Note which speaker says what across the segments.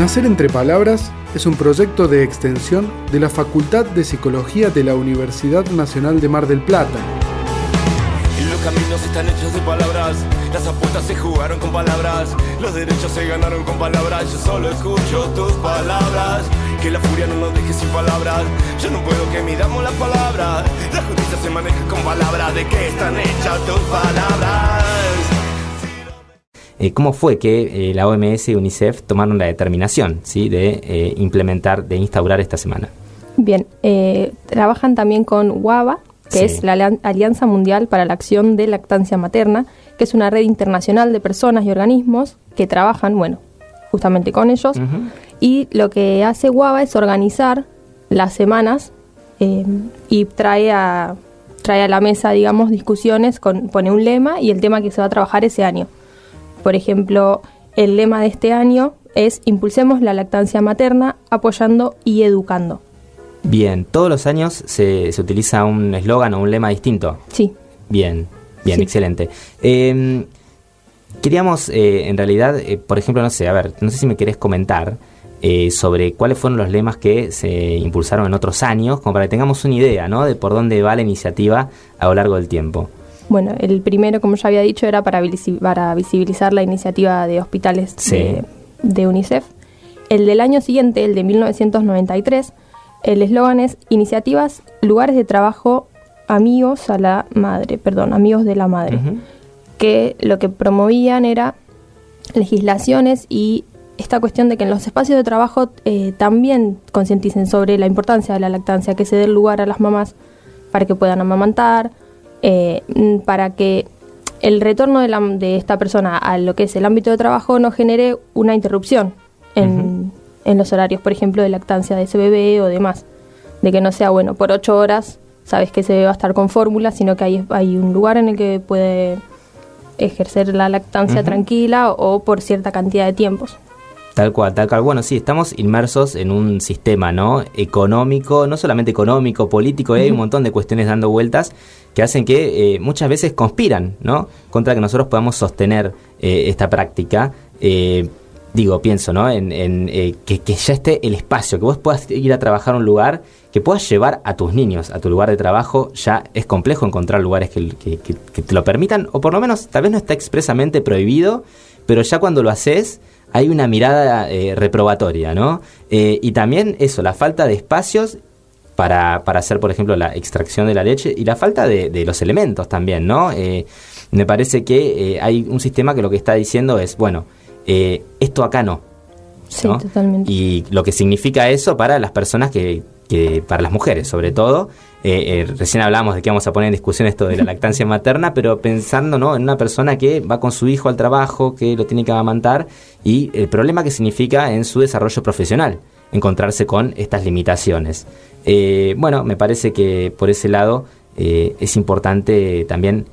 Speaker 1: Nacer entre Palabras es un proyecto de extensión de la Facultad de Psicología de la Universidad Nacional de Mar del Plata.
Speaker 2: Los caminos están hechos de palabras, las apuestas se jugaron con palabras, los derechos se ganaron con palabras, yo solo escucho tus palabras, que la furia no nos deje sin palabras, yo no puedo que midamos las palabras, la justicia se maneja con palabras, ¿de qué están hechas tus palabras?
Speaker 3: Eh, ¿Cómo fue que eh, la OMS y UNICEF tomaron la determinación ¿sí? de eh, implementar, de instaurar esta semana?
Speaker 4: Bien, trabajan también con WABA, que es la Alianza Mundial para la Acción de Lactancia Materna, que es una red internacional de personas y organismos que trabajan, bueno, justamente con ellos. Y lo que hace WABA es organizar las semanas y trae a, trae a la mesa, digamos, discusiones, con, pone un lema y el tema que se va a trabajar ese año. Por ejemplo, el lema de este año es Impulsemos la lactancia materna apoyando y educando.
Speaker 3: Bien, todos los años se, utiliza un eslogan o un lema distinto.
Speaker 4: Sí.
Speaker 3: Bien, bien, excelente. Em, queríamos, eh, en realidad, eh, por ejemplo, no sé, a ver, no sé si me querés comentar eh, sobre cuáles fueron los lemas que se impulsaron en otros años, como para que tengamos una idea, ¿no? De por dónde va la iniciativa a lo largo del tiempo.
Speaker 4: Bueno, el primero, como ya había dicho, era para, para visibilizar la iniciativa de hospitales de, UNICEF. El del año siguiente, el de 1993, el eslogan es Iniciativas, lugares de trabajo amigos a la madre, perdón, amigos de la madre, que lo que promovían era legislaciones y esta cuestión de que en los espacios de trabajo eh, también concienticen sobre la importancia de la lactancia, que se dé lugar a las mamás para que puedan amamantar, eh, para que el retorno de, esta persona a lo que es el ámbito de trabajo no genere una interrupción en, los horarios, por ejemplo, de lactancia de ese bebé o demás. De que no sea, bueno, por ocho horas sabes que ese bebé va a estar con fórmula, sino que hay, hay un lugar en el que puede ejercer la lactancia tranquila o por cierta cantidad de tiempos.
Speaker 3: Tal cual, tal cual. Bueno, sí, estamos inmersos en un sistema, ¿no? Económico, no solamente económico, político, hay un montón de cuestiones dando vueltas que hacen que eh, muchas veces conspiran, ¿no? Contra que nosotros podamos sostener eh, esta práctica. Eh, digo, pienso, ¿no? En, que, ya esté el espacio, que vos puedas ir a trabajar a un lugar, que puedas llevar a tus niños a tu lugar de trabajo. Ya es complejo encontrar lugares que, que te lo permitan, o por lo menos tal vez no está expresamente prohibido, pero ya cuando lo haces hay una mirada eh, reprobatoria, ¿no? Eh, y también eso, la falta de espacios para, para, hacer, por ejemplo, la extracción de la leche y la falta de, los elementos también, ¿no? Eh, me parece que hay un sistema que lo que está diciendo es, bueno, esto acá no.
Speaker 4: Sí, totalmente.
Speaker 3: Y lo que significa eso para las personas que, que para las mujeres, sobre todo, eh, eh, recién hablamos de que vamos a poner en discusión esto de la lactancia materna, pero pensando ¿no? en una persona que va con su hijo al trabajo, que lo tiene que amamantar, y el problema que significa en su desarrollo profesional encontrarse con estas limitaciones. Eh, bueno, me parece que por ese lado es importante también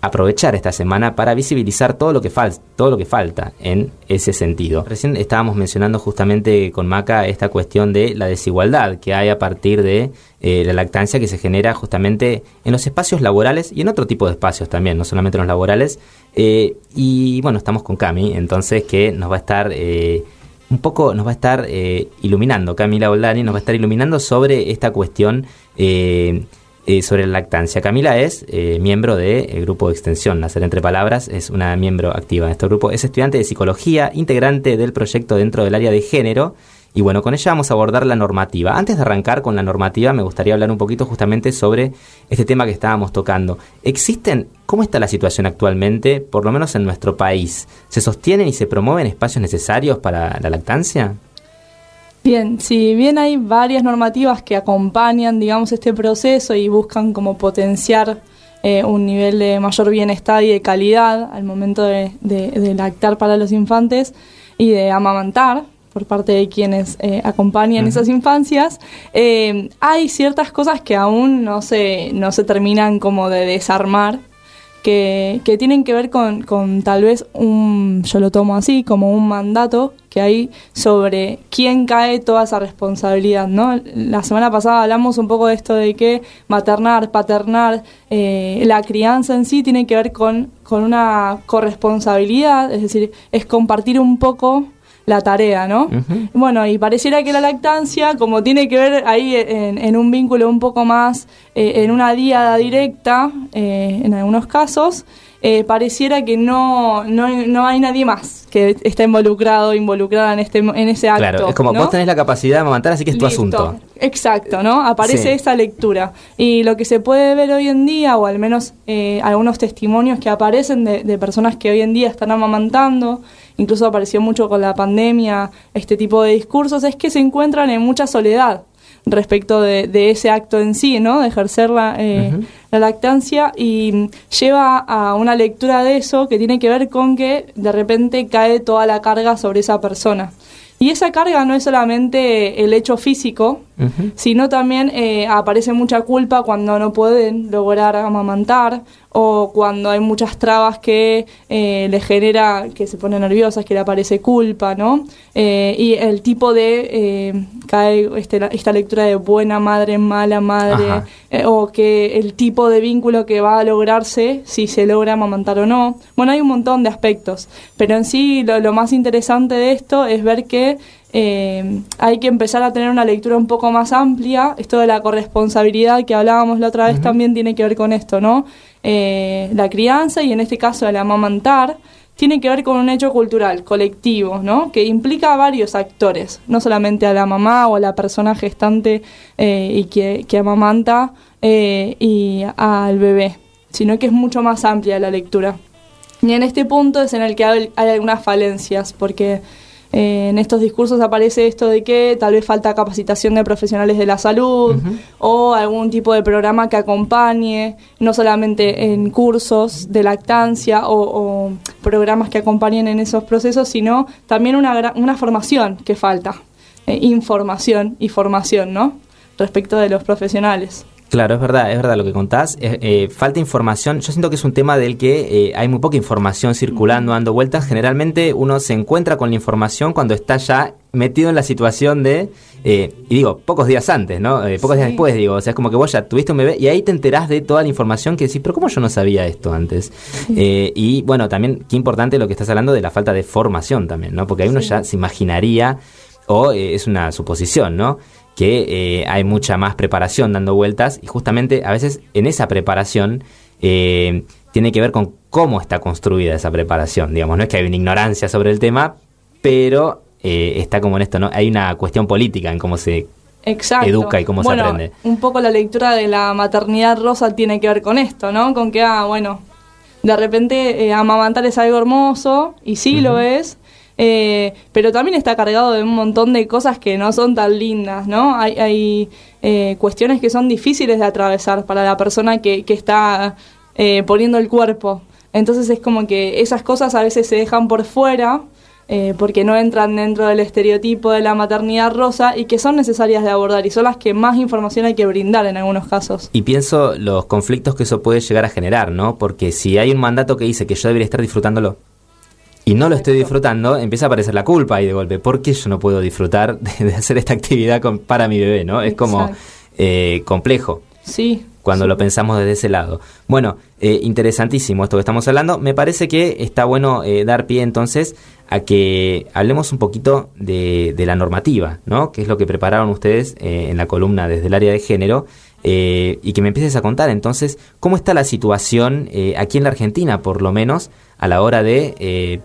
Speaker 3: aprovechar esta semana para visibilizar todo lo que falta, todo lo que falta en ese sentido. Recién estábamos mencionando justamente con Maca esta cuestión de la desigualdad que hay a partir de eh, la lactancia que se genera justamente en los espacios laborales y en otro tipo de espacios también, no solamente en los laborales. Eh, y bueno, estamos con Cami, entonces que nos va a estar eh, un poco, nos va a estar iluminando, Camila Oldani nos va a estar iluminando sobre esta cuestión eh, sobre la lactancia. Camila es eh, miembro del grupo de extensión Nacer Entre Palabras, es una miembro activa de este grupo, es estudiante de psicología, integrante del proyecto dentro del área de género. Y bueno, con ella vamos a abordar la normativa. Antes de arrancar con la normativa, me gustaría hablar un poquito justamente sobre este tema que estábamos tocando. ¿Existen, cómo está la situación actualmente, por lo menos en nuestro país? ¿Se sostienen y se promueven espacios necesarios para la lactancia?
Speaker 5: Bien, si bien hay varias normativas que acompañan, digamos, este proceso y buscan como potenciar eh, un nivel de mayor bienestar y de calidad al momento de, lactar para los infantes y de amamantar por parte de quienes eh, acompañan esas infancias, eh, hay ciertas cosas que aún no se, no se terminan como de desarmar que, tienen que ver con, con, tal vez un, yo lo tomo así, como un mandato que hay sobre quién cae toda esa responsabilidad, ¿no? La semana pasada hablamos un poco de esto de que maternar, paternar, eh, la crianza en sí tiene que ver con, con una corresponsabilidad, es decir, es compartir un poco la tarea, ¿no? Bueno, y pareciera que la lactancia, como tiene que ver ahí en, un vínculo un poco más, eh, en una diada directa, eh, en algunos casos, eh, pareciera que no, no, no, hay nadie más que está involucrado, involucrada en, este, en ese acto.
Speaker 3: Claro, es como vos tenés la capacidad de amamantar, así que es tu asunto.
Speaker 5: Exacto, ¿no? Aparece esa lectura. Y lo que se puede ver hoy en día, o al menos eh, algunos testimonios que aparecen de, de personas que hoy en día están amamantando, incluso apareció mucho con la pandemia este tipo de discursos, es que se encuentran en mucha soledad respecto de, ese acto en sí, ¿no? De ejercer la, eh, la lactancia y lleva a una lectura de eso que tiene que ver con que de repente cae toda la carga sobre esa persona. Y esa carga no es solamente el hecho físico, sino también eh, aparece mucha culpa cuando no pueden lograr amamantar o cuando hay muchas trabas que eh, le genera que se pone nerviosas, que le aparece culpa, ¿no? Eh, y el tipo de, eh, cae este, esta lectura de buena madre, mala madre, o que el tipo de vínculo que va a lograrse, si se logra amamantar o no. Bueno, hay un montón de aspectos, pero en sí lo, lo más interesante de esto es ver que eh, hay que empezar a tener una lectura un poco más amplia. Esto de la corresponsabilidad que hablábamos la otra vez también tiene que ver con esto, ¿no? Eh, la crianza y en este caso el amamantar tiene que ver con un hecho cultural, colectivo, ¿no? Que implica a varios actores, no solamente a la mamá o a la persona gestante eh, y que, que amamanta y al bebé, sino que es mucho más amplia la lectura. Y en este punto es en el que hay algunas falencias, porque eh, en estos discursos aparece esto de que tal vez falta capacitación de profesionales de la salud o algún tipo de programa que acompañe, no solamente en cursos de lactancia o, programas que acompañen en esos procesos, sino también una, una formación que falta, eh, información y formación, ¿no? Respecto de los profesionales.
Speaker 3: Claro, es verdad, es verdad lo que contás. Eh, falta información. Yo siento que es un tema del que eh, hay muy poca información circulando, dando vueltas. Generalmente uno se encuentra con la información cuando está ya metido en la situación de, eh, y digo, pocos días antes, ¿no? pocos días después, digo, o sea, es como que vos ya tuviste un bebé y ahí te enterás de toda la información que decís, pero ¿cómo yo no sabía esto antes? y bueno, también qué importante lo que estás hablando de la falta de formación también, ¿no? Porque ahí uno ya se imaginaría, o es una suposición, ¿no? Que eh, hay mucha más preparación dando vueltas y justamente a veces en esa preparación eh, tiene que ver con cómo está construida esa preparación. Digamos, no es que hay una ignorancia sobre el tema, pero eh, está como en esto, ¿no? Hay una cuestión política en cómo se educa y cómo se aprende.
Speaker 5: Un poco la lectura de la maternidad rosa tiene que ver con esto, ¿no? Con que, ah, bueno, de repente amamantar es algo hermoso, y sí lo es, eh, pero también está cargado de un montón de cosas que no son tan lindas, ¿no? Hay, eh, cuestiones que son difíciles de atravesar para la persona que, que está eh, poniendo el cuerpo. Entonces es como que esas cosas a veces se dejan por fuera porque no entran dentro del estereotipo de la maternidad rosa y que son necesarias de abordar y son las que más información hay que brindar en algunos casos.
Speaker 3: Y pienso los conflictos que eso puede llegar a generar, ¿no? Porque si hay un mandato que dice que yo debería estar disfrutándolo, y no lo estoy disfrutando, empieza a aparecer la culpa ahí de golpe. ¿Por qué yo no puedo disfrutar de, hacer esta actividad para mi bebé? ¿no? Es como eh, complejo.
Speaker 5: Sí.
Speaker 3: Cuando lo pensamos desde ese lado. Bueno, eh, interesantísimo esto que estamos hablando. Me parece que está bueno eh, dar pie entonces a que hablemos un poquito de, de, la normativa, ¿no? Que es lo que prepararon ustedes en la columna desde el área de género. y que me empieces a contar entonces cómo está la situación aquí en la Argentina, por lo menos, a la hora de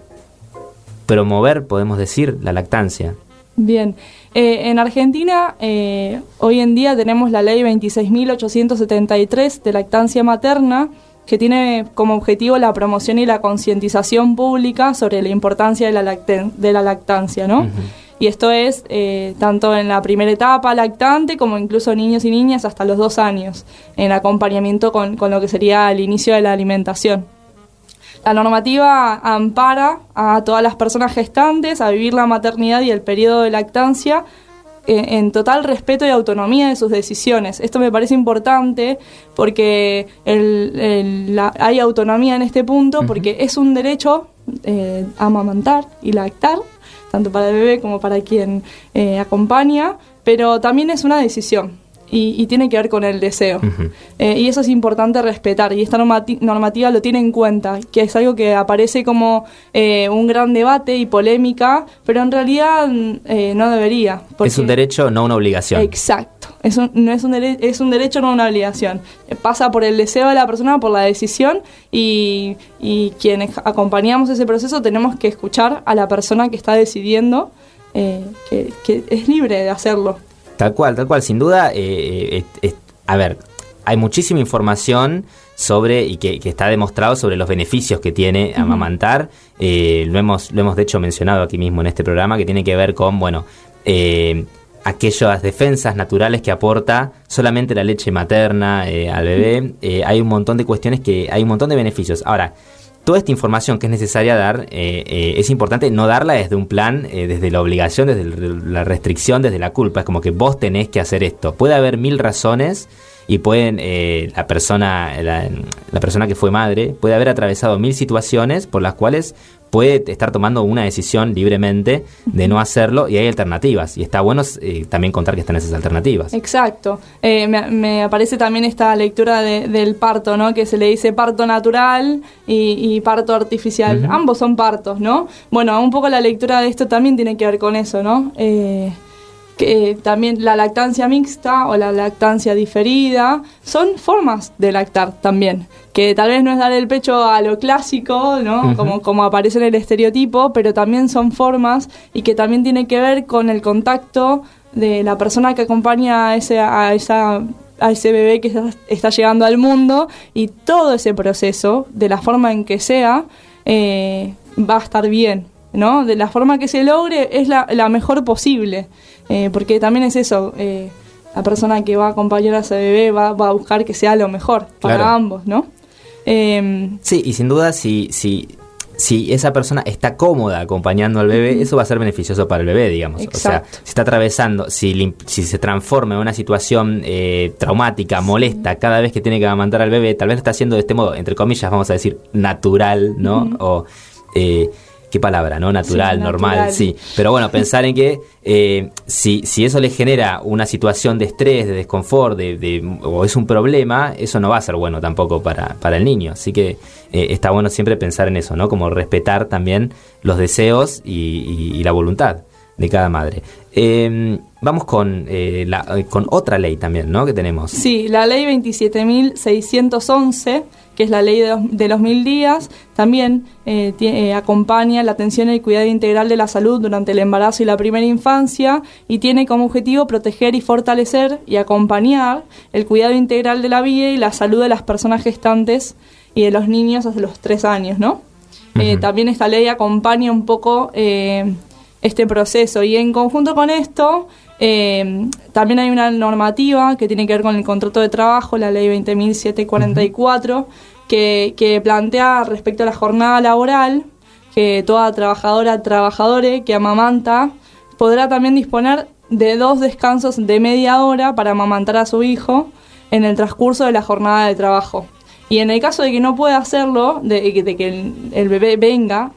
Speaker 3: promover, podemos decir, la lactancia.
Speaker 5: Bien, eh, en Argentina eh, hoy en día tenemos la ley 26.873 de lactancia materna que tiene como objetivo la promoción y la concientización pública sobre la importancia de la, de la lactancia, ¿no? Y esto es eh, tanto en la primera etapa lactante como incluso niños y niñas hasta los dos años, en acompañamiento con, con lo que sería el inicio de la alimentación. La normativa ampara a todas las personas gestantes a vivir la maternidad y el periodo de lactancia eh, en total respeto y autonomía de sus decisiones. Esto me parece importante porque hay autonomía en este punto, porque es un derecho eh, amamantar y lactar, tanto para el bebé como para quien eh, acompaña, pero también es una decisión y, tiene que ver con el deseo. Eh, y eso es importante respetar y esta normativa lo tiene en cuenta, que es algo que aparece como eh, un gran debate y polémica, pero en realidad eh, no debería.
Speaker 3: Es un derecho, no una obligación.
Speaker 5: Exacto, es un, no es, un es un derecho, no una obligación. Pasa por el deseo de la persona, por la decisión y, y quienes acompañamos ese proceso tenemos que escuchar a la persona que está decidiendo. que, que es libre de hacerlo.
Speaker 3: Tal cual, tal cual. Sin duda, eh, eh, a ver, hay muchísima información sobre y que, está demostrado sobre los beneficios que tiene amamantar. Eh, lo hemos lo hemos de hecho mencionado aquí mismo en este programa que tiene que ver con bueno aquellas defensas naturales que aporta solamente la leche materna al bebé. hay un montón de cuestiones que hay un montón de beneficios. Ahora toda esta información que es necesaria dar, eh, eh, es importante no darla desde un plan, eh, desde la obligación, desde la restricción, desde la culpa. Es como que vos tenés que hacer esto. Puede haber mil razones y pueden la persona la, persona que fue madre puede haber atravesado mil situaciones por las cuales puede estar tomando una decisión libremente de no hacerlo y hay alternativas. Y está bueno eh, también contar que están esas alternativas.
Speaker 5: Exacto. Eh, me, aparece también esta lectura del parto, ¿no? Que se le dice parto natural y, parto artificial. Ambos son partos, ¿no? Bueno, un poco la lectura de esto también tiene que ver con eso, ¿no? Eh, que también la lactancia mixta o la lactancia diferida son formas de lactar también, que tal vez no es dar el pecho a lo clásico, ¿no? como, como aparece en el estereotipo, pero también son formas y que también tiene que ver con el contacto de la persona que acompaña a ese, a esa a ese bebé que está llegando al mundo y todo ese proceso, de la forma en que sea, eh, va a estar bien, ¿no? De la forma que se logre es la, la mejor posible. Eh, porque también es eso, eh, la persona que va a acompañar a ese bebé va, a buscar que sea lo mejor para ambos, ¿no?
Speaker 3: Em, sí, y sin duda si, si, si esa persona está cómoda acompañando al bebé, eso va a ser beneficioso para el bebé, digamos. O sea, si está atravesando, si, si se transforma en una situación eh, traumática, molesta, cada vez que tiene que amamantar al bebé, tal vez lo está haciendo de este modo, entre comillas, vamos a decir, natural, ¿no? O qué palabra, ¿no? Natural, normal, sí. Pero bueno, pensar en que eh, si, si eso le genera una situación de estrés, de desconfort, de, o es un problema, eso no va a ser bueno tampoco para, para el niño. Así que eh, está bueno siempre pensar en eso, ¿no? Como respetar también los deseos y, la voluntad de cada madre. Em, vamos con, eh, la, con otra ley también, ¿no? Que tenemos.
Speaker 5: Sí, la ley 27.611 que es la ley de los, mil días, también eh, eh, acompaña la atención y el cuidado integral de la salud durante el embarazo y la primera infancia y tiene como objetivo proteger y fortalecer y acompañar el cuidado integral de la vida y la salud de las personas gestantes y de los niños hasta los tres años, ¿no? Eh, también esta ley acompaña un poco este proceso y en conjunto con esto también hay una normativa que tiene que ver con el contrato de trabajo, la ley 20.744, que, que plantea respecto a la jornada laboral que toda trabajadora, trabajadore que amamanta podrá también disponer de dos descansos de media hora para amamantar a su hijo en el transcurso de la jornada de trabajo. Y en el caso de que no pueda hacerlo, de, que el, bebé venga,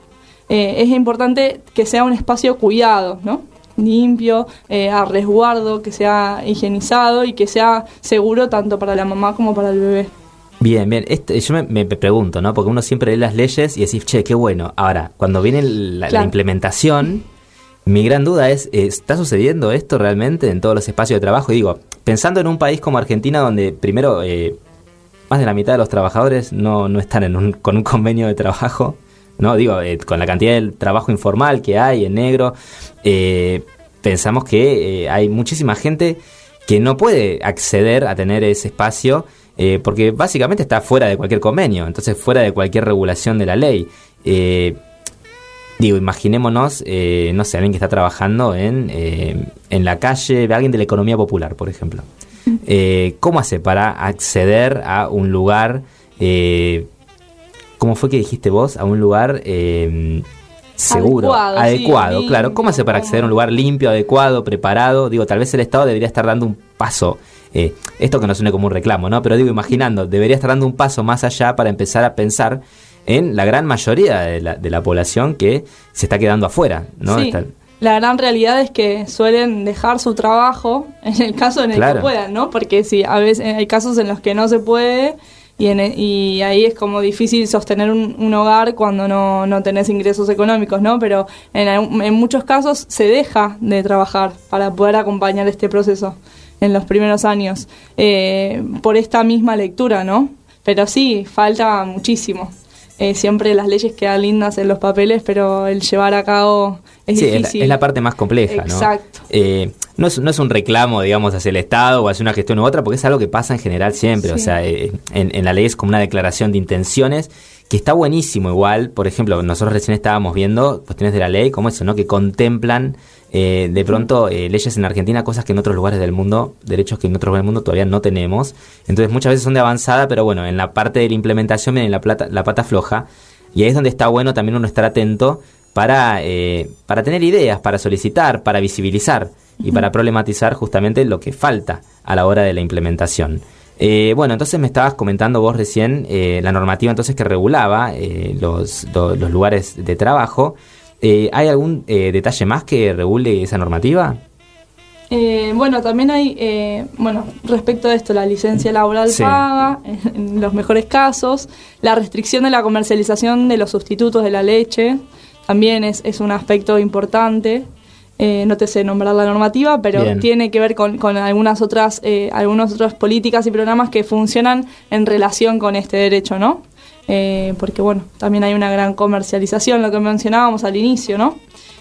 Speaker 5: eh, es importante que sea un espacio cuidado, ¿no? Limpio, eh, a resguardo, que sea higienizado y que sea seguro tanto para la mamá como para el bebé.
Speaker 3: Bien, bien. Este, yo me, pregunto, ¿no? Porque uno siempre lee las leyes y decís, che, qué bueno. Ahora, cuando viene la, implementación, mi gran duda es, ¿está sucediendo esto realmente en todos los espacios de trabajo? Y digo, pensando en un país como Argentina, donde primero eh, más de la mitad de los trabajadores no, no están en un, con un convenio de trabajo, ¿no? Digo, eh, con la cantidad de trabajo informal que hay en negro, eh, pensamos que eh, hay muchísima gente que no puede acceder a tener ese espacio porque básicamente está fuera de cualquier convenio, entonces fuera de cualquier regulación de la ley. digo, imaginémonos, no sé, alguien que está trabajando en, en la calle, alguien de la economía popular, por ejemplo. ¿Cómo hace para acceder a un lugar ¿Cómo fue que dijiste vos? A un lugar eh, seguro, adecuado, claro. ¿Cómo hace para acceder a un lugar limpio, adecuado, preparado? Digo, tal vez el Estado debería estar dando un paso. Eh, esto que no suene como un reclamo, ¿no? Pero digo, imaginando, debería estar dando un paso más allá para empezar a pensar en la gran mayoría de la, de la población que se está quedando afuera, ¿no?
Speaker 5: la gran realidad es que suelen dejar su trabajo en el caso en el que puedan, ¿no? Porque sí, a veces hay casos en los que no se puede y, en, y ahí es como difícil sostener un, hogar cuando no, no, tenés ingresos económicos, ¿no? Pero en, en muchos casos se deja de trabajar para poder acompañar este proceso en los primeros años eh, por esta misma lectura, ¿no? Pero sí, falta muchísimo. Eh, siempre las leyes quedan lindas en los papeles, pero el llevar a cabo es difícil.
Speaker 3: Es la, parte más compleja,
Speaker 5: Exacto.
Speaker 3: ¿no? Eh, no, es, no es un reclamo, digamos, hacia el Estado o hacia una gestión u otra, porque es algo que pasa en general siempre. O sea, en, en la ley es como una declaración de intenciones que está buenísimo igual. Por ejemplo, nosotros recién estábamos viendo cuestiones de la ley como eso, ¿no? Que contemplan eh, de pronto eh, leyes en Argentina, cosas que en otros lugares del mundo, derechos que en otros lugares del mundo todavía no tenemos. Entonces muchas veces son de avanzada, pero bueno, en la parte de la implementación viene la, plata, la pata floja. Y ahí es donde está bueno también uno estar atento para, eh, para tener ideas, para solicitar, para visibilizar y para problematizar justamente lo que falta a la hora de la implementación. Bueno, entonces me estabas comentando vos recién la normativa entonces que regulaba los, los, lugares de trabajo. Eh, ¿Hay algún eh, detalle más que regule esa normativa?
Speaker 5: Eh, bueno, también hay, bueno, respecto a esto, la licencia laboral paga, en, los mejores casos, la restricción de la comercialización de los sustitutos de la leche, también es, es un aspecto importante. No te sé nombrar la normativa, pero tiene que ver con, con algunas otras, algunas otras políticas y programas que funcionan en relación con este derecho, ¿no? Eh, porque bueno, también hay una gran comercialización, lo que mencionábamos al inicio, ¿no?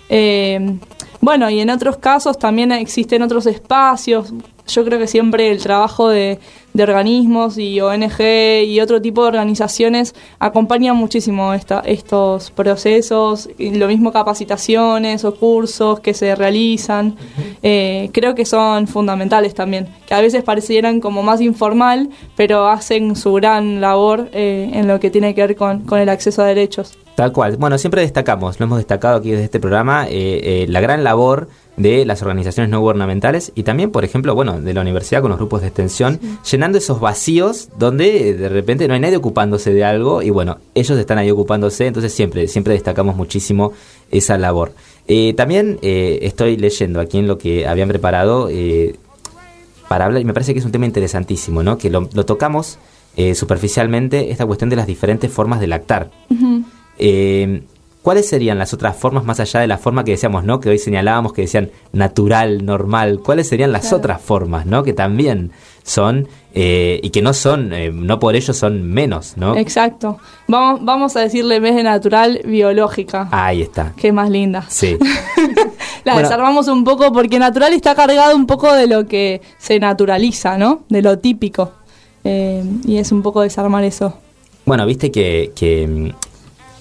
Speaker 5: Eh, bueno, y en otros casos también existen otros espacios. Yo creo que siempre el trabajo de, organismos y ONG y otro tipo de organizaciones acompaña muchísimo estos procesos, y lo mismo capacitaciones o cursos que se realizan. Eh, creo que son fundamentales también, que a veces parecieran como más informal, pero hacen su gran labor eh, en lo que tiene que ver con el acceso a derechos.
Speaker 3: Tal cual. Bueno, siempre destacamos, lo hemos destacado aquí desde este programa, eh, eh, la gran labor de las organizaciones no gubernamentales y también, por ejemplo, bueno, de la universidad con los grupos de extensión, llenando esos vacíos donde de repente no hay nadie ocupándose de algo y bueno, ellos están ahí ocupándose, entonces siempre, siempre destacamos muchísimo esa labor. Eh, también estoy leyendo aquí en lo que habían preparado para hablar y me parece que es un tema interesantísimo, ¿no? Que lo, tocamos superficialmente, esta cuestión de las diferentes formas de lactar. Eh, ¿Cuáles serían las otras formas más allá de la forma que decíamos, ¿no? Que hoy señalábamos que decían natural, normal. ¿Cuáles serían las otras formas, ¿no? Que también son eh, y que no son, eh, no por ello son menos, ¿no?
Speaker 5: Exacto. Vamos, vamos a decirle en vez de natural, biológica.
Speaker 3: Ahí está.
Speaker 5: Qué más linda.
Speaker 3: Sí.
Speaker 5: la desarmamos un poco porque natural está cargado un poco de lo que se naturaliza, ¿no? De lo típico. y es un poco desarmar eso.
Speaker 3: Bueno, viste que, que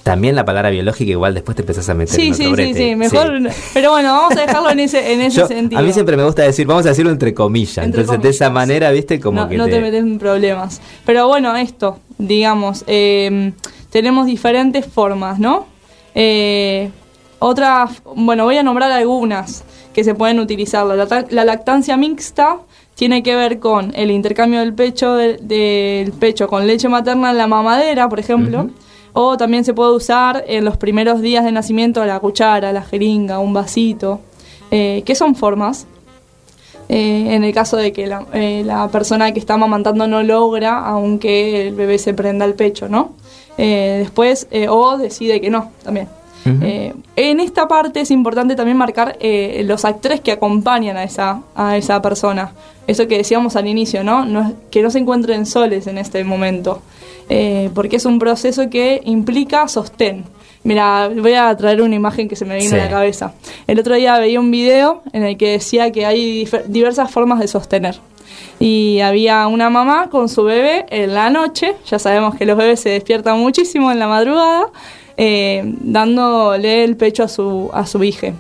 Speaker 3: también la palabra biológica igual después te empezás a meter
Speaker 5: sí,
Speaker 3: en
Speaker 5: sí, sí, sí, mejor. Pero bueno, vamos a dejarlo en ese, en ese sentido.
Speaker 3: A mí siempre me gusta decir, vamos a decirlo entre comillas. Entonces, de esa manera, viste, como
Speaker 5: no,
Speaker 3: que.
Speaker 5: No te... metes en problemas. Pero bueno, esto, digamos, eh, tenemos diferentes formas, ¿no? Eh, otras, bueno, voy a nombrar algunas que se pueden utilizar. La, lactancia mixta tiene que ver con el intercambio del pecho del pecho con leche materna en la mamadera, por ejemplo. O también se puede usar en los primeros días de nacimiento la cuchara, la jeringa, un vasito, eh, que son formas. Eh, en el caso de que eh, la, persona que está amamantando no logra, aunque el bebé se prenda el pecho, ¿no? después, o decide que no, también. En esta parte es importante también marcar los actores que acompañan a esa, a esa persona. Eso que decíamos al inicio, ¿no? no que no se encuentren soles en este momento. Eh, porque es un proceso que implica sostén. Mira, voy a traer una imagen que se me vino a la cabeza. El otro día veía un video en el que decía que hay diversas formas de sostener. Y había una mamá con su bebé en la noche, ya sabemos que los bebés se despiertan muchísimo en la madrugada, eh, dándole el pecho a su, a su hija.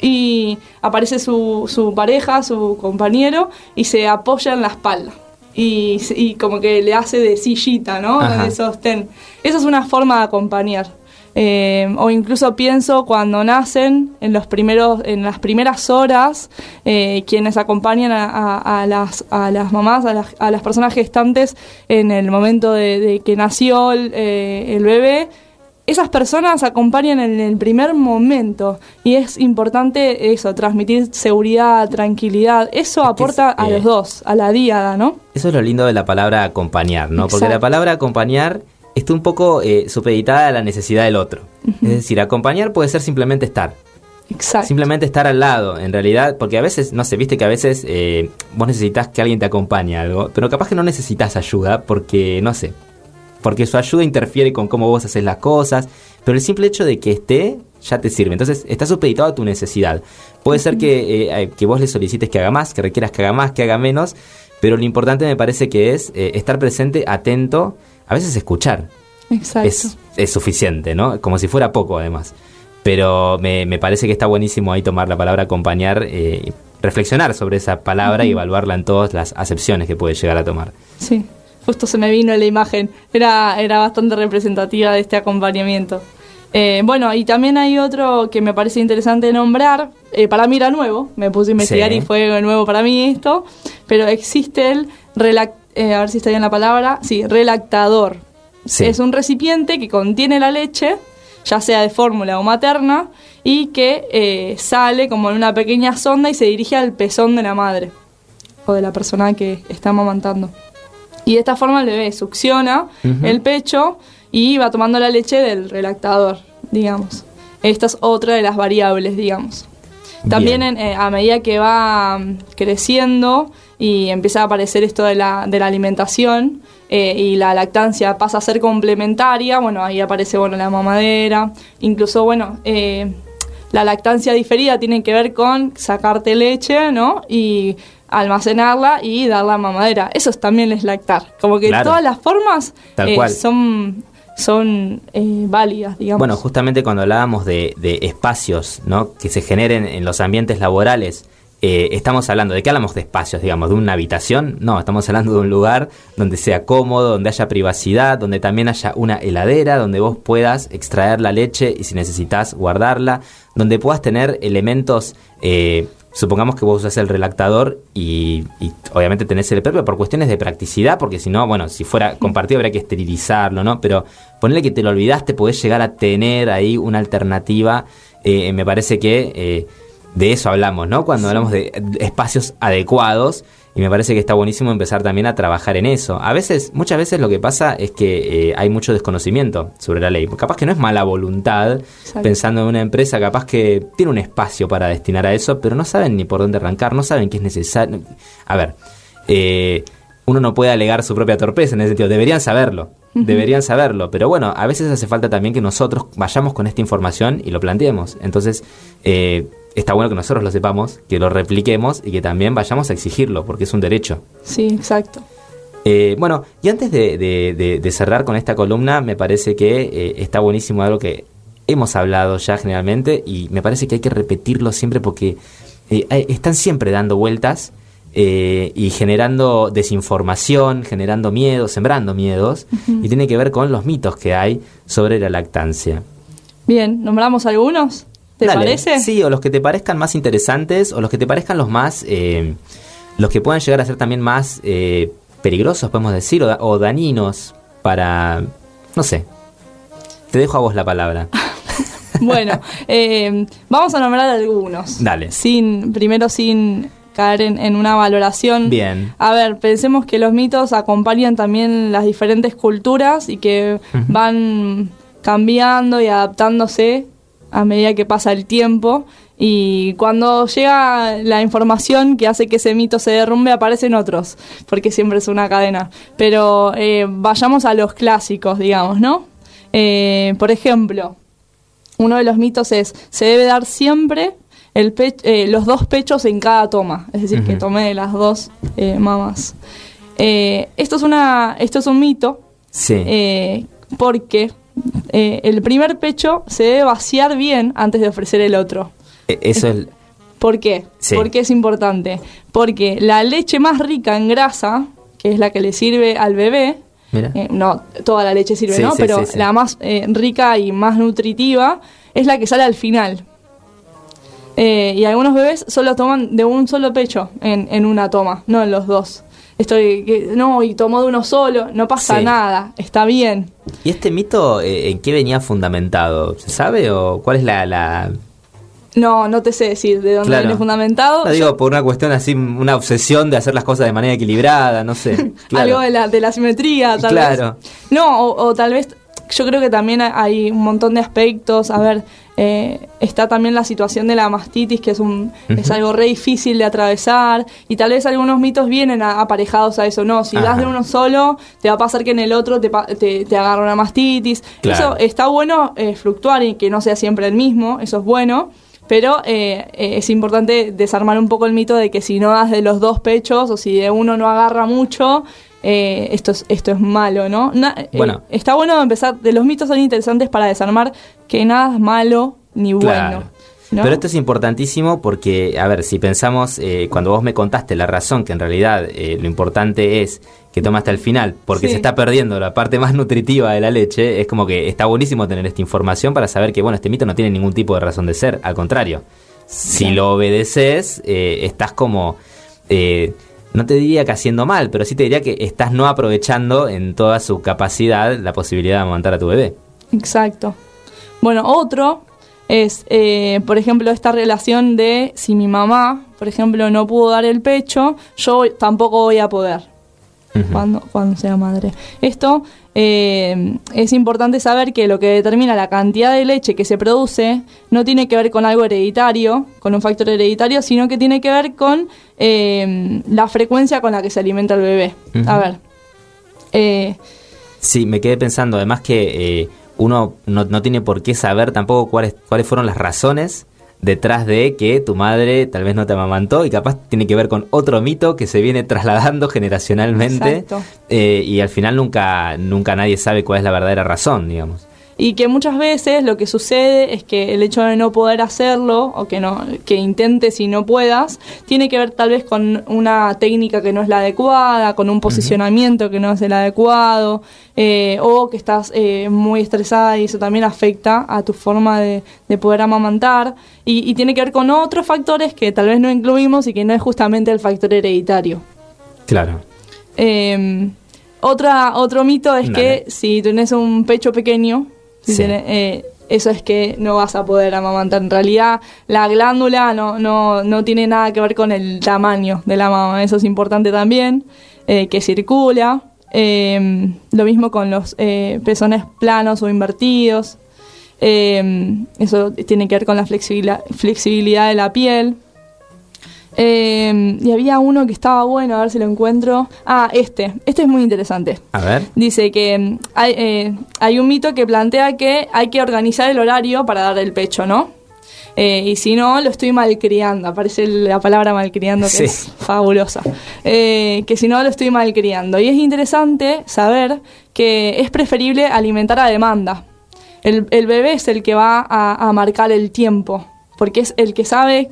Speaker 5: Y aparece su, su pareja, su compañero, y se apoya en la espalda y, como que le hace de sillita, ¿no? De sostén. Esa es una forma de acompañar. Eh, o incluso pienso cuando nacen, en, los primeros, en las primeras horas, eh, quienes acompañan a, las, a las mamás, a las, a las personas gestantes en el momento de, que nació el, eh, el bebé, esas personas acompañan en el primer momento y es importante eso, transmitir seguridad, tranquilidad. Eso aporta a los dos, a la diada, ¿no?
Speaker 3: Eso es lo lindo de la palabra acompañar, ¿no? Porque la palabra acompañar está un poco eh, supeditada a la necesidad del otro. Es decir, acompañar puede ser simplemente estar.
Speaker 5: Exacto.
Speaker 3: Simplemente estar al lado, en realidad, porque a veces, no sé, viste que a veces eh, vos necesitas que alguien te acompañe a algo, pero capaz que no necesitas ayuda porque, no sé, porque su ayuda interfiere con cómo vos haces las cosas, pero el simple hecho de que esté ya te sirve. Entonces, está supeditado a tu necesidad. Puede ser que, eh, que vos le solicites que haga más, que requieras que haga más, que haga menos, pero lo importante me parece que es eh, estar presente, atento, a veces escuchar.
Speaker 5: Exacto.
Speaker 3: Es, es, suficiente, ¿no? Como si fuera poco, además. Pero me, me, parece que está buenísimo ahí tomar la palabra acompañar, eh, reflexionar sobre esa palabra y evaluarla en todas las acepciones que puede llegar a tomar.
Speaker 5: Sí justo se me vino la imagen, era, era bastante representativa de este acompañamiento. Eh, bueno, y también hay otro que me parece interesante nombrar, eh, para mí era nuevo, me puse a investigar y fue nuevo para mí esto, pero existe el, eh, a ver si está bien la palabra, sí, relactador. Es un recipiente que contiene la leche, ya sea de fórmula o materna, y que sale como en una pequeña sonda y se dirige al pezón de la madre o de la persona que está amamantando. Y de esta forma el bebé succiona el pecho y va tomando la leche del relactador, digamos. Esta es otra de las variables, digamos. También eh, a medida que va mm, creciendo y empieza a aparecer esto de la, de la alimentación eh, y la lactancia pasa a ser complementaria, bueno, ahí aparece bueno, la mamadera, incluso, bueno, eh, la lactancia diferida tiene que ver con sacarte leche, ¿no? Y almacenarla y darla a mamadera. Eso también es lactar. Como que todas las formas eh, son son eh, válidas, digamos.
Speaker 3: Bueno, justamente cuando hablábamos de, espacios ¿no? que se generen en los ambientes laborales, eh, estamos hablando, ¿de qué hablamos de espacios? Digamos, ¿de una habitación? No, estamos hablando de un lugar donde sea cómodo, donde haya privacidad, donde también haya una heladera, donde vos puedas extraer la leche y si necesitas guardarla, donde puedas tener elementos supongamos que vos usas el relactador y, obviamente tenés el propio por cuestiones de practicidad, porque si no, bueno, si fuera compartido habría que esterilizarlo, ¿no? Pero ponle que te lo olvidaste, podés llegar a tener ahí una alternativa. Eh, me parece que eh, de eso hablamos, ¿no? Cuando hablamos de espacios adecuados y me parece que está buenísimo empezar también a trabajar en eso. A veces, muchas veces lo que pasa es que eh, hay mucho desconocimiento sobre la ley. Capaz que no es mala voluntad, pensando en una empresa, capaz que tiene un espacio para destinar a eso, pero no saben ni por dónde arrancar, no saben qué es necesario. A ver, eh, uno no puede alegar su propia torpeza en ese sentido, deberían saberlo. Deberían saberlo, pero bueno, a veces hace falta también que nosotros vayamos con esta información y lo planteemos. Entonces, eh, está bueno que nosotros lo sepamos, que lo repliquemos y que también vayamos a exigirlo, porque es un derecho.
Speaker 5: Sí, exacto.
Speaker 3: Eh, bueno, y antes de, cerrar con esta columna, me parece que eh, está buenísimo algo que hemos hablado ya generalmente y me parece que hay que repetirlo siempre porque eh, están siempre dando vueltas y generando desinformación, generando miedos, sembrando miedos, y tiene que ver con los mitos que hay sobre la lactancia.
Speaker 5: Bien, ¿nombramos algunos? ¿Te parece?
Speaker 3: Sí, o los que te parezcan más interesantes, o los que te parezcan los más. Eh, los que puedan llegar a ser también más eh, peligrosos, podemos decir, o, dañinos para. No sé. Te dejo a vos la palabra.
Speaker 5: bueno, eh, vamos a nombrar algunos.
Speaker 3: Dale.
Speaker 5: Sin, primero sin caer en, una valoración.
Speaker 3: Bien.
Speaker 5: A ver, pensemos que los mitos acompañan también las diferentes culturas y que van cambiando y adaptándose a medida que pasa el tiempo y cuando llega la información que hace que ese mito se derrumbe aparecen otros, porque siempre es una cadena. Pero eh, vayamos a los clásicos, digamos, ¿no? Eh, por ejemplo, uno de los mitos es, se debe dar siempre el eh, los dos pechos en cada toma, es decir, que tome las dos mamas. esto, es una, esto es un mito,
Speaker 3: sí.
Speaker 5: porque eh, el primer pecho se debe vaciar bien antes de ofrecer el otro.
Speaker 3: E, eso es...
Speaker 5: ¿Por qué? ¿Por qué es importante? Porque la leche más rica en grasa, que es la que le sirve al bebé, eh, no toda la leche sirve, ¿no? Pero la más eh, rica y más nutritiva es la que sale al final. Y algunos bebés solo toman de un solo pecho en, en una toma, no en los dos. estoy, que, no, y tomó de uno solo, no pasa
Speaker 3: Sí.
Speaker 5: nada, está bien.
Speaker 3: ¿Y este mito eh, en qué venía fundamentado? ¿Se sabe o cuál es la... la...
Speaker 5: No, no te sé decir de dónde
Speaker 3: Claro.
Speaker 5: viene fundamentado.
Speaker 3: No, digo, por una cuestión así, una obsesión de hacer las cosas de manera equilibrada, no sé. Claro.
Speaker 5: Algo de la, de la simetría, tal
Speaker 3: Claro.
Speaker 5: vez. No, o, o tal vez, yo creo que también hay un montón de aspectos. A ver, eh, está también la situación de la mastitis, que es, un, es algo re difícil de atravesar. Y tal vez algunos mitos vienen a- aparejados a eso. No, si das de uno solo, te va a pasar que en el otro te, te, te agarra una mastitis.
Speaker 3: Claro.
Speaker 5: Eso está bueno eh, fluctuar y que no sea siempre el mismo, eso es bueno. Pero eh, es importante desarmar un poco el mito de que si no das de los dos pechos o si de uno no agarra mucho, eh, esto, es, esto es malo, ¿no? Na- eh,
Speaker 3: Bueno.
Speaker 5: está bueno empezar, de los mitos son interesantes para desarmar que nada es malo ni
Speaker 3: Claro.
Speaker 5: bueno. ¿no?
Speaker 3: Pero esto es importantísimo porque, a ver, si pensamos, eh, cuando vos me contaste la razón, que en realidad lo importante es que toma hasta el final, porque
Speaker 5: Sí.
Speaker 3: se está perdiendo la parte más nutritiva de la leche, es como que está buenísimo tener esta información para saber que, bueno, este mito no tiene ningún tipo de razón de ser, al contrario. Si lo obedeces, estás como... eh, no te diría que haciendo mal, pero sí te diría que estás no aprovechando en toda su capacidad la posibilidad de amamantar a tu bebé.
Speaker 5: Exacto. Bueno, otro es, eh, por ejemplo, esta relación de si mi mamá, por ejemplo, no pudo dar el pecho, yo tampoco voy a poder. Cuando, cuando sea madre. Esto eh, es importante saber que lo que determina la cantidad de leche que se produce no tiene que ver con algo hereditario, con un factor hereditario, sino que tiene que ver con eh, la frecuencia con la que se alimenta el bebé. A ver. eh,
Speaker 3: Sí, me quedé pensando, además que eh, uno no, no tiene por qué saber tampoco cuáles, cuáles fueron las razones detrás de que tu madre tal vez no te amamantó y capaz tiene que ver con otro mito que se viene trasladando generacionalmente eh, y al final nunca, nunca nadie sabe cuál es la verdadera razón, digamos.
Speaker 5: Y que muchas veces lo que sucede es que el hecho de no poder hacerlo o que no que intentes y no puedas tiene que ver tal vez con una técnica que no es la adecuada, con un posicionamiento que no es el adecuado eh, o que estás eh, muy estresada y eso también afecta a tu forma de, de poder amamantar y, y tiene que ver con otros factores que tal vez no incluimos y que no es justamente el factor hereditario.
Speaker 3: Claro.
Speaker 5: Eh, otra, otro mito es
Speaker 3: Dale.
Speaker 5: que si tenés un pecho pequeño, si
Speaker 3: Sí.
Speaker 5: tenés, eh, eso es que no vas a poder amamantar. En realidad, la glándula no, no, no tiene nada que ver con el tamaño de la mama. Eso es importante también, eh, que circula. Eh, lo mismo con los eh, pezones planos o invertidos. Eh, eso tiene que ver con la flexibilidad, flexibilidad de la piel. Eh, y había uno que estaba bueno, a ver si lo encuentro. Ah, este. Este es muy interesante.
Speaker 3: A ver.
Speaker 5: Dice que mm, hay, eh, hay un mito que plantea que hay que organizar el horario para dar el pecho, ¿no? Eh, y si no, lo estoy malcriando. Aparece la palabra malcriando, que
Speaker 3: Sí.
Speaker 5: es fabulosa. Eh, que si no, lo estoy malcriando. Y es interesante saber que es preferible alimentar a demanda. El, el bebé es el que va a, a marcar el tiempo, porque es el que sabe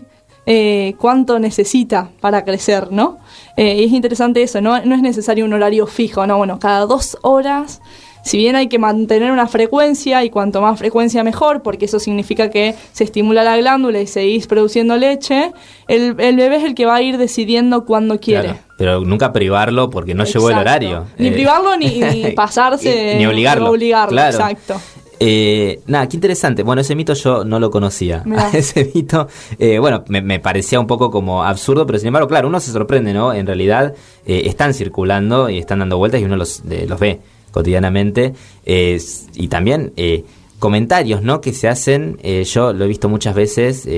Speaker 5: eh, cuánto necesita para crecer, ¿no? Eh, y es interesante eso, ¿no? no es necesario un horario fijo, ¿no? Bueno, cada dos horas, si bien hay que mantener una frecuencia, y cuanto más frecuencia mejor, porque eso significa que se estimula la glándula y seguís produciendo leche, el, el bebé es el que va a ir decidiendo cuándo quiere.
Speaker 3: Claro. Pero nunca privarlo porque no llegó el
Speaker 5: Exacto.
Speaker 3: horario.
Speaker 5: Ni
Speaker 3: Eh,
Speaker 5: privarlo ni, ni pasarse.
Speaker 3: ni obligarlo.
Speaker 5: ni obligarlo,
Speaker 3: Claro.
Speaker 5: exacto.
Speaker 3: Eh, nada, qué interesante. Bueno, ese mito yo no lo conocía.
Speaker 5: Mirá.
Speaker 3: ese mito, eh, bueno, me, me parecía un poco como absurdo, pero sin embargo, claro, uno se sorprende, ¿no? En realidad eh, están circulando y están dando vueltas y uno los, eh, los ve cotidianamente. Y también eh, comentarios, ¿no? Que se hacen, yo lo he visto muchas veces,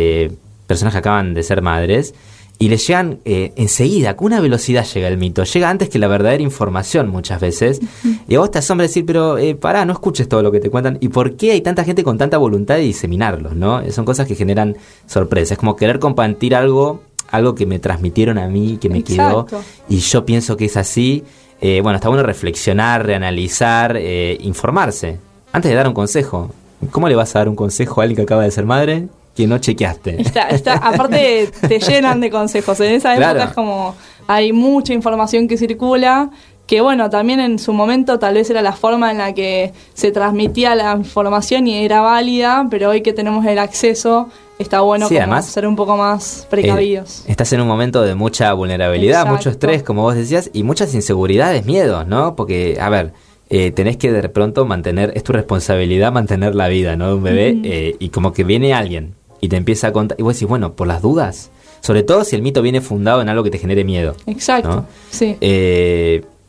Speaker 3: personas que acaban de ser madres. Y les llegan eh, enseguida, con una velocidad llega el mito. Llega antes que la verdadera información muchas veces. Y a vos te asombra decir, pero eh, pará, no escuches todo lo que te cuentan. ¿Y por qué hay tanta gente con tanta voluntad de diseminarlos? ¿no? Eh, Son cosas que generan sorpresa. Es como querer compartir algo, algo que me transmitieron a mí, que me
Speaker 5: Exacto.
Speaker 3: quedó. Y yo pienso que es así. Eh, bueno, está bueno reflexionar, reanalizar, informarse. Antes de dar un consejo. ¿Cómo le vas a dar un consejo a alguien que acaba de ser madre que no chequeaste?
Speaker 5: Está, está, aparte te llenan de consejos. En esa época
Speaker 3: Claro.
Speaker 5: es como hay mucha información que circula que bueno, también en su momento tal vez era la forma en la que se transmitía la información y era válida, pero hoy que tenemos el acceso está bueno ser un poco más precavidos.
Speaker 3: Eh, estás en un momento de mucha vulnerabilidad, mucho estrés, como vos decías, y muchas inseguridades, miedos, ¿no? Porque, a ver, eh, tenés que de pronto mantener, es tu responsabilidad mantener la vida, ¿no? De un bebé, eh, y como que viene alguien y te empieza a contar, y vos decís, bueno, por las dudas, sobre todo si el mito viene fundado en algo que te genere miedo.
Speaker 5: Exacto, sí.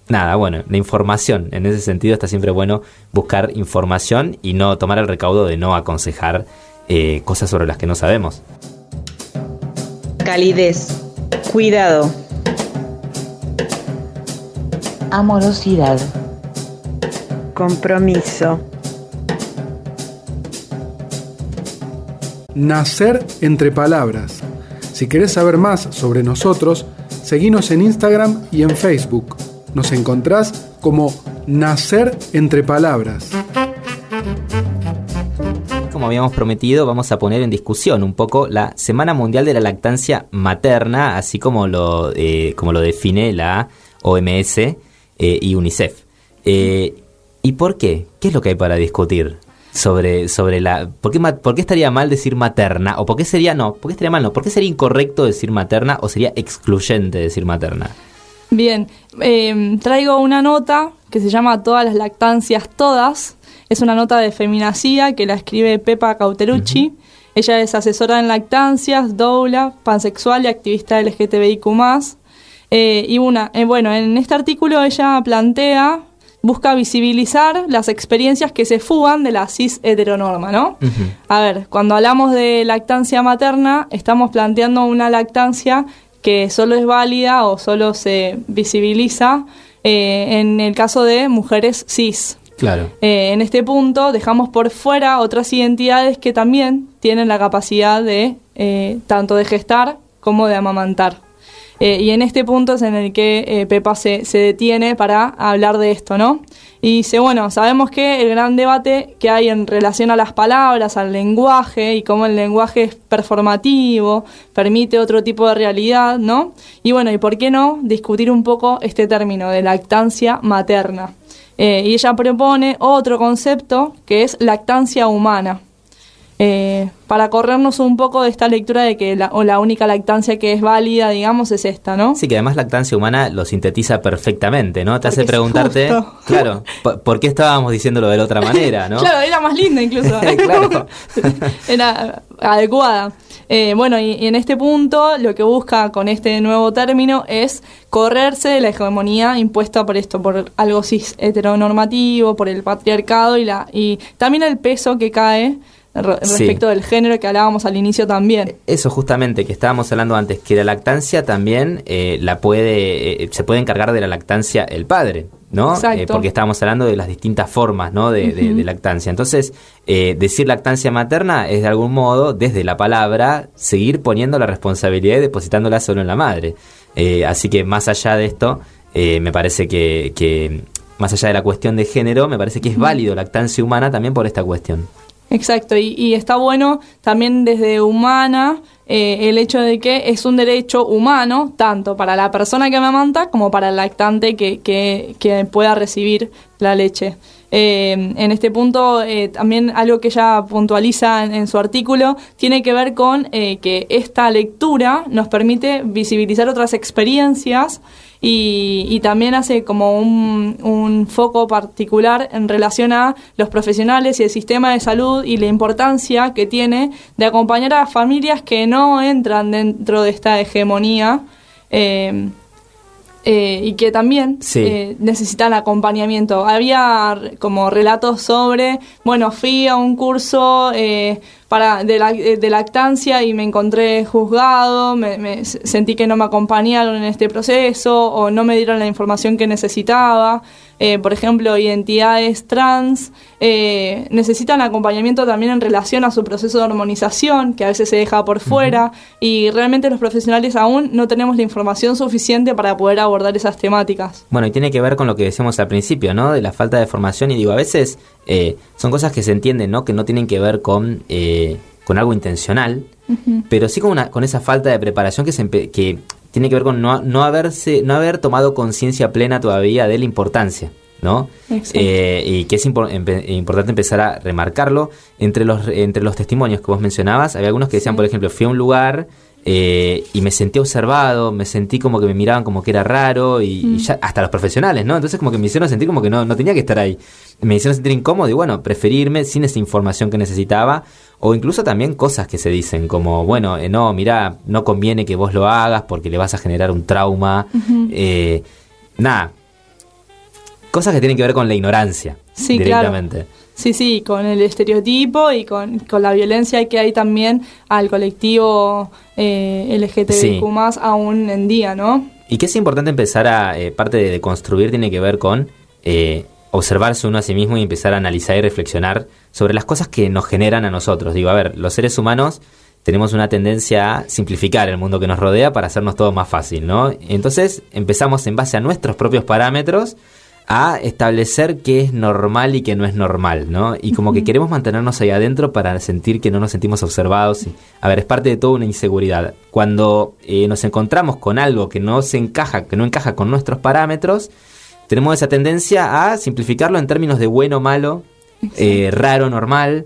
Speaker 3: nada, bueno, la información, en ese sentido está siempre bueno buscar información y no tomar el recaudo de no aconsejar eh, cosas sobre las que no sabemos.
Speaker 6: Calidez, cuidado, amorosidad, compromiso.
Speaker 1: Nacer entre palabras. Si querés saber más sobre nosotros, seguinos en Instagram y en Facebook. Nos encontrás como Nacer entre Palabras
Speaker 3: como habíamos prometido, vamos a poner en discusión un poco la Semana Mundial de la Lactancia Materna, así como lo, eh, como lo define la OMS eh, y UNICEF. Eh, ¿Y por qué? ¿Qué es lo que hay para discutir? Sobre, sobre la. ¿por qué, ¿Por qué estaría mal decir materna? ¿O por qué sería no? ¿Por qué estaría mal no? ¿Por qué sería incorrecto decir materna o sería excluyente decir materna?
Speaker 5: Bien, traigo una nota que se llama Todas las lactancias, todas, es una nota de feminacía que la escribe Pepa Cauterucci. Ella es asesora en lactancias, doula, pansexual y activista LGTBIQ+. Eh, y una, eh, bueno, en este artículo ella plantea, busca visibilizar las experiencias que se fugan de la cis heteronorma, ¿no? A ver, cuando hablamos de lactancia materna, estamos planteando una lactancia que solo es válida o solo se visibiliza eh, en el caso de mujeres cis.
Speaker 3: Claro.
Speaker 5: Eh, en este punto dejamos por fuera otras identidades que también tienen la capacidad de eh, tanto de gestar como de amamantar. Eh, y en este punto es en el que Pepa se, se, detiene para hablar de esto, ¿no? Y dice, bueno, sabemos que el gran debate que hay en relación a las palabras, al lenguaje, y cómo el lenguaje es performativo, permite otro tipo de realidad, ¿no? Y bueno, ¿y por qué no discutir un poco este término de lactancia materna? Eh, y ella propone otro concepto que es lactancia humana. Eh, para corrernos un poco de esta lectura de que la, o la única lactancia que es válida, digamos, es esta, ¿no?
Speaker 3: Sí, que además lactancia humana lo sintetiza perfectamente, ¿no? Te hace preguntarte, claro, ¿por, qué estábamos diciéndolo de la otra manera, no?
Speaker 5: claro, era más linda incluso. era adecuada. Eh, bueno, y, en este punto lo que busca con este nuevo término es correrse de la hegemonía impuesta por esto, por algo cis heteronormativo, por el patriarcado y, la, y también el peso que cae respecto del género que hablábamos al inicio también.
Speaker 3: Eso justamente que estábamos hablando antes, que la lactancia también eh, la puede, eh, se puede encargar de la lactancia el padre. ¿no? Eh, porque estábamos hablando de las distintas formas, ¿no? De, lactancia. Entonces, decir lactancia materna es de algún modo, desde la palabra, seguir poniendo la responsabilidad y depositándola solo en la madre. así que más allá de esto, me parece que, que, más allá de la cuestión de género, me parece que es válido lactancia humana también por esta cuestión.
Speaker 5: Exacto, y, está bueno también desde humana eh, el hecho de que es un derecho humano, tanto para la persona que amamanta como para el lactante que, que, pueda recibir la leche. Eh, en este punto, eh, también algo que ella puntualiza en, su artículo tiene que ver con que esta lectura nos permite visibilizar otras experiencias y, también hace como un, un, foco particular en relación a los profesionales y el sistema de salud y la importancia que tiene de acompañar a familias que no entran dentro de esta hegemonía. Eh, eh, y que también eh, necesitan acompañamiento. Había como relatos sobre, bueno, fui a un curso eh, para de, la, de, lactancia y me encontré juzgado, me, sentí que no me acompañaron en este proceso o no me dieron la información que necesitaba. Eh, por ejemplo, identidades trans, eh, necesitan acompañamiento también en relación a su proceso de hormonización, que a veces se deja por fuera, y realmente los profesionales aún no tenemos la información suficiente para poder abordar esas temáticas.
Speaker 3: Bueno, y tiene que ver con lo que decíamos al principio, ¿no? De la falta de formación, y digo, a veces eh, son cosas que se entienden, ¿no? Que no tienen que ver con, con algo intencional, pero sí con, una, con esa falta de preparación que, se que tiene que ver con no, no haberse, no haber tomado conciencia plena todavía de la importancia. ¿no? Eh, y que es importante empezar a remarcarlo. Entre los, entre los testimonios que vos mencionabas, había algunos que decían, por ejemplo, fui a un lugar eh, y me sentí observado, me sentí como que me miraban como que era raro y,
Speaker 5: Mm.
Speaker 3: ya, hasta los profesionales, ¿no? Entonces como que me hicieron sentir como que no, no tenía que estar ahí. Me hicieron sentir incómodo y bueno, preferí irme sin esa información que necesitaba o incluso también cosas que se dicen como, bueno, eh, no, mira, no conviene que vos lo hagas porque le vas a generar un trauma. Eh, nada, cosas que tienen que ver con la ignorancia
Speaker 5: Sí,
Speaker 3: directamente.
Speaker 5: Sí, sí, con el estereotipo y con, con la violencia que hay también al colectivo eh, LGTBIQ
Speaker 3: Sí.
Speaker 5: más aún en día, ¿no?
Speaker 3: Y que es importante empezar a, eh, parte de, de construir tiene que ver con eh, observarse uno a sí mismo y empezar a analizar y reflexionar sobre las cosas que nos generan a nosotros. Digo, a ver, los seres humanos tenemos una tendencia a simplificar el mundo que nos rodea para hacernos todo más fácil, ¿no? Entonces empezamos en base a nuestros propios parámetros a establecer qué es normal y qué no es normal, ¿no? Y como que queremos mantenernos ahí adentro para sentir que no nos sentimos observados. Y, a ver, es parte de toda una inseguridad. Cuando eh, nos encontramos con algo que no se encaja, que no encaja con nuestros parámetros, tenemos esa tendencia a simplificarlo en términos de bueno, malo, eh, raro, normal.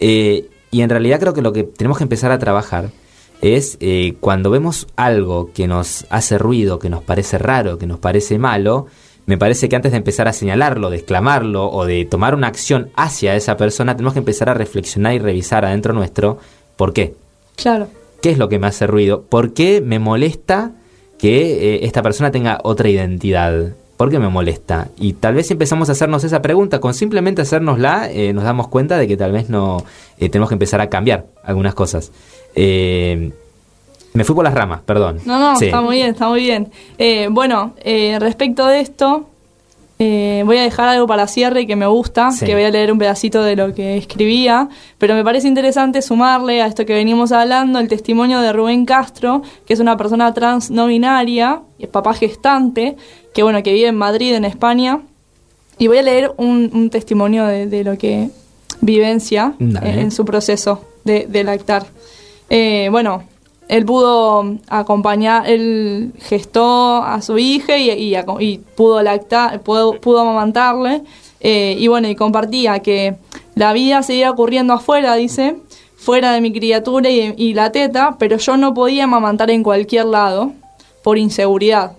Speaker 3: eh, y en realidad creo que lo que tenemos que empezar a trabajar es eh, cuando vemos algo que nos hace ruido, que nos parece raro, que nos parece malo, me parece que antes de empezar a señalarlo, de exclamarlo o de tomar una acción hacia esa persona, tenemos que empezar a reflexionar y revisar adentro nuestro por qué.
Speaker 5: Claro.
Speaker 3: ¿Qué es lo que me hace ruido? ¿Por qué me molesta que eh, esta persona tenga otra identidad? ¿Por qué me molesta? Y tal vez si empezamos a hacernos esa pregunta, con simplemente hacérnosla, eh, nos damos cuenta de que tal vez no eh, tenemos que empezar a cambiar algunas cosas. Eh, me fui por las ramas, perdón.
Speaker 5: No, no,
Speaker 3: Sí.
Speaker 5: está muy bien, está muy bien. Bueno, respecto de esto, voy a dejar algo para cierre que me gusta,
Speaker 3: Sí.
Speaker 5: que voy a leer un pedacito de lo que escribía, pero me parece interesante sumarle a esto que venimos hablando el testimonio de Rubén Castro, que es una persona trans no binaria, es papá gestante, que bueno, que vive en Madrid, en España, y voy a leer un, un testimonio de, de lo que vivencia
Speaker 3: Dale.
Speaker 5: en, en su proceso de, de lactar. Eh, bueno, él pudo acompañar, él gestó a su hija y, y aco- y pudo lactar, pudo, pudo amamantarle. eh, y bueno, y compartía que la vida seguía ocurriendo afuera, dice, fuera de mi criatura y, y la teta, pero yo no podía amamantar en cualquier lado por inseguridad.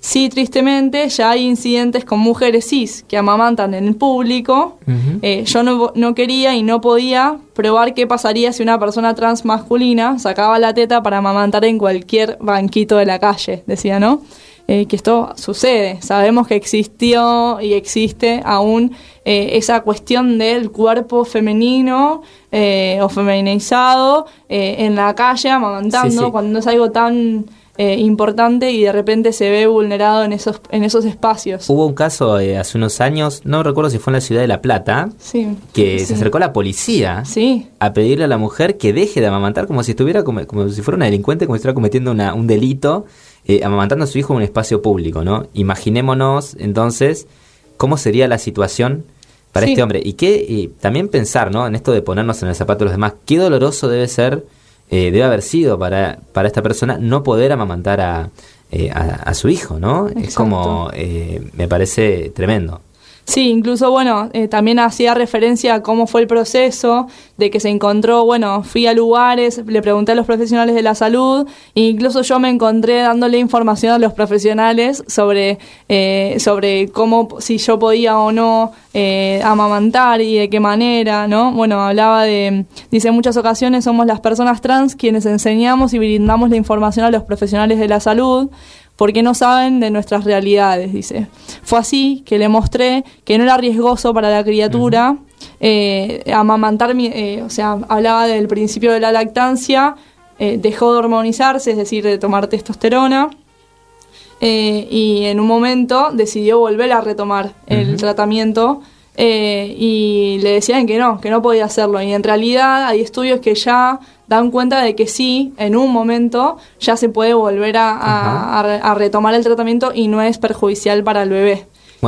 Speaker 5: Sí, tristemente, ya hay incidentes con mujeres cis que amamantan en el público. Eh, yo no, no quería y no podía probar qué pasaría si una persona trans masculina sacaba la teta para amamantar en cualquier banquito de la calle, decía, ¿no? Eh, que esto sucede. Sabemos que existió y existe aún eh, esa cuestión del cuerpo femenino eh, o feminizado eh, en la calle amamantando
Speaker 3: Sí, sí.
Speaker 5: cuando es algo tan eh, importante y de repente se ve vulnerado en esos, en esos espacios.
Speaker 3: Hubo un caso eh, hace unos años, no recuerdo si fue en la ciudad de La Plata,
Speaker 5: Sí.
Speaker 3: que
Speaker 5: sí.
Speaker 3: se acercó la policía
Speaker 5: Sí.
Speaker 3: a pedirle a la mujer que deje de amamantar como si estuviera como, como si fuera una delincuente, como si estuviera cometiendo una- un delito, eh, amamantando a su hijo en un espacio público, ¿no? Imaginémonos entonces cómo sería la situación para este hombre y que y también pensar, ¿no? En esto de ponernos en el zapato de los demás, qué doloroso debe ser, eh, debe haber sido para, para esta persona no poder amamantar a, eh, a, a su hijo, ¿no? Es como, eh, me parece tremendo.
Speaker 5: Sí, incluso, bueno, eh, también hacía referencia a cómo fue el proceso, de que se encontró, bueno, fui a lugares, le pregunté a los profesionales de la salud, e incluso yo me encontré dándole información a los profesionales sobre, eh, sobre cómo, si yo podía o no eh, amamantar y de qué manera, ¿no? Bueno, hablaba de, dice, en muchas ocasiones somos las personas trans quienes enseñamos y brindamos la información a los profesionales de la salud, porque no saben de nuestras realidades, dice. Fue así que le mostré que no era riesgoso para la criatura eh, amamantar, eh, o sea, hablaba del principio de la lactancia, eh, dejó de hormonizarse, es decir, de tomar testosterona, y en un momento decidió volver a retomar el tratamiento eh, y le decían que no, que no podía hacerlo. Y en realidad hay estudios que ya dan cuenta de que sí, en un momento ya se puede volver a, a-
Speaker 3: Ajá.
Speaker 5: a re- a retomar el tratamiento y no es perjudicial para el bebé.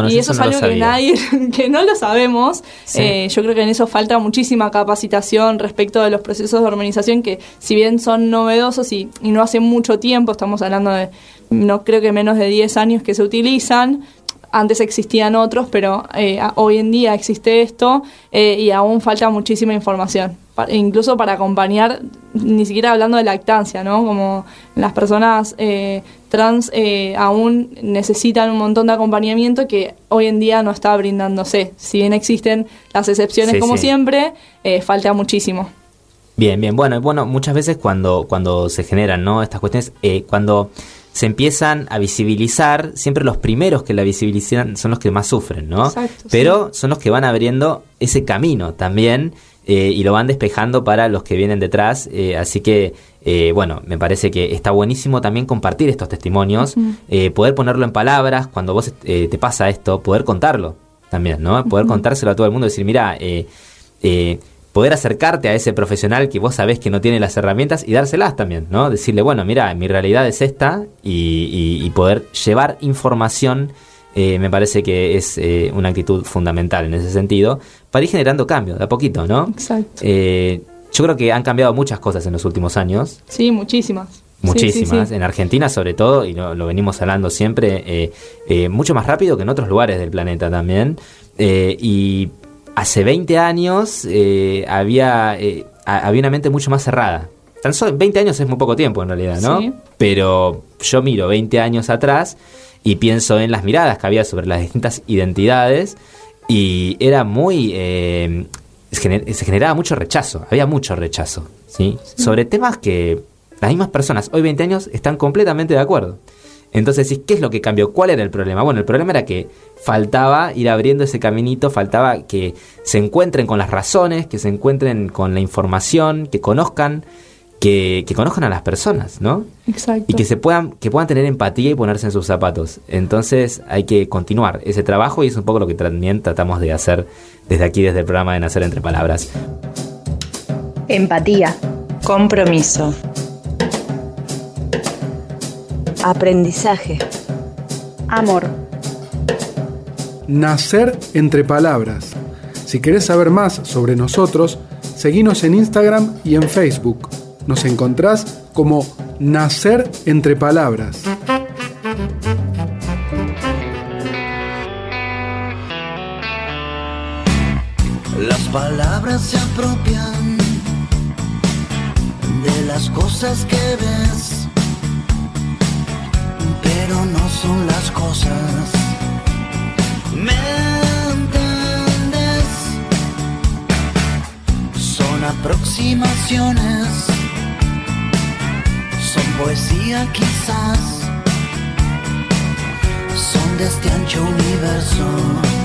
Speaker 5: y eso, es algo que nadie, que no lo sabemos. Eh, yo creo que en eso falta muchísima capacitación respecto de los procesos de hormonización que si bien son novedosos y, y no hace mucho tiempo, estamos hablando de no creo que menos de 10 años que se utilizan, antes existían otros, pero eh, hoy en día existe esto eh, y aún falta muchísima información, incluso para acompañar, ni siquiera hablando de lactancia, ¿no? Como las personas eh, trans aún necesitan un montón de acompañamiento que hoy en día no está brindándose. Si bien existen las excepciones como siempre, falta muchísimo.
Speaker 3: Bien, bien. Bueno, bueno, muchas veces cuando, cuando se generan ¿no? estas cuestiones, cuando se empiezan a visibilizar, siempre los primeros que la visibilizan son los que más sufren, ¿no? Pero son los que van abriendo ese camino también eh, y lo van despejando para los que vienen detrás. Eh, así que, eh, bueno, me parece que está buenísimo también compartir estos testimonios, poder ponerlo en palabras, cuando vos te pasa esto, poder contarlo también, ¿no? Poder contárselo a todo el mundo, decir, mira, eh, poder acercarte a ese profesional que vos sabés que no tiene las herramientas y dárselas también, ¿no? Decirle, bueno, mira, mi realidad es esta y, poder llevar información eh, me parece que es eh, una actitud fundamental en ese sentido para ir generando cambio de a poquito, ¿no?
Speaker 5: Exacto.
Speaker 3: Eh, yo creo que han cambiado muchas cosas en los últimos años.
Speaker 5: Sí, muchísimas.
Speaker 3: Muchísimas, en Argentina sobre todo, y lo, lo venimos hablando siempre, mucho más rápido que en otros lugares del planeta también. y hace 20 años eh, había, eh, había una mente mucho más cerrada. Tan solo 20 años es muy poco tiempo en realidad, ¿no? Pero yo miro 20 años atrás y pienso en las miradas que había sobre las distintas identidades y era muy... Eh, se generaba mucho rechazo, había mucho rechazo, ¿sí? Sobre temas que las mismas personas hoy 20 años están completamente de acuerdo. Entonces, ¿qué es lo que cambió? ¿Cuál era el problema? Bueno, el problema era que faltaba ir abriendo ese caminito, faltaba que se encuentren con las razones, que se encuentren con la información, que conozcan, que, conozcan a las personas, ¿no?
Speaker 5: Exacto.
Speaker 3: Y que se puedan, que puedan tener empatía y ponerse en sus zapatos. Entonces hay que continuar ese trabajo y es un poco lo que también tratamos de hacer desde aquí, desde el programa de Nacer entre Palabras.
Speaker 6: Empatía. Compromiso. Aprendizaje. Amor.
Speaker 1: Nacer entre palabras. Si querés saber más sobre nosotros, seguinos en Instagram y en Facebook. Nos encontrás como Nacer entre palabras.
Speaker 7: Las palabras se apropian de las cosas que ves no son las cosas. ¿Me? Son aproximaciones, son poesía quizás, son de este ancho universo.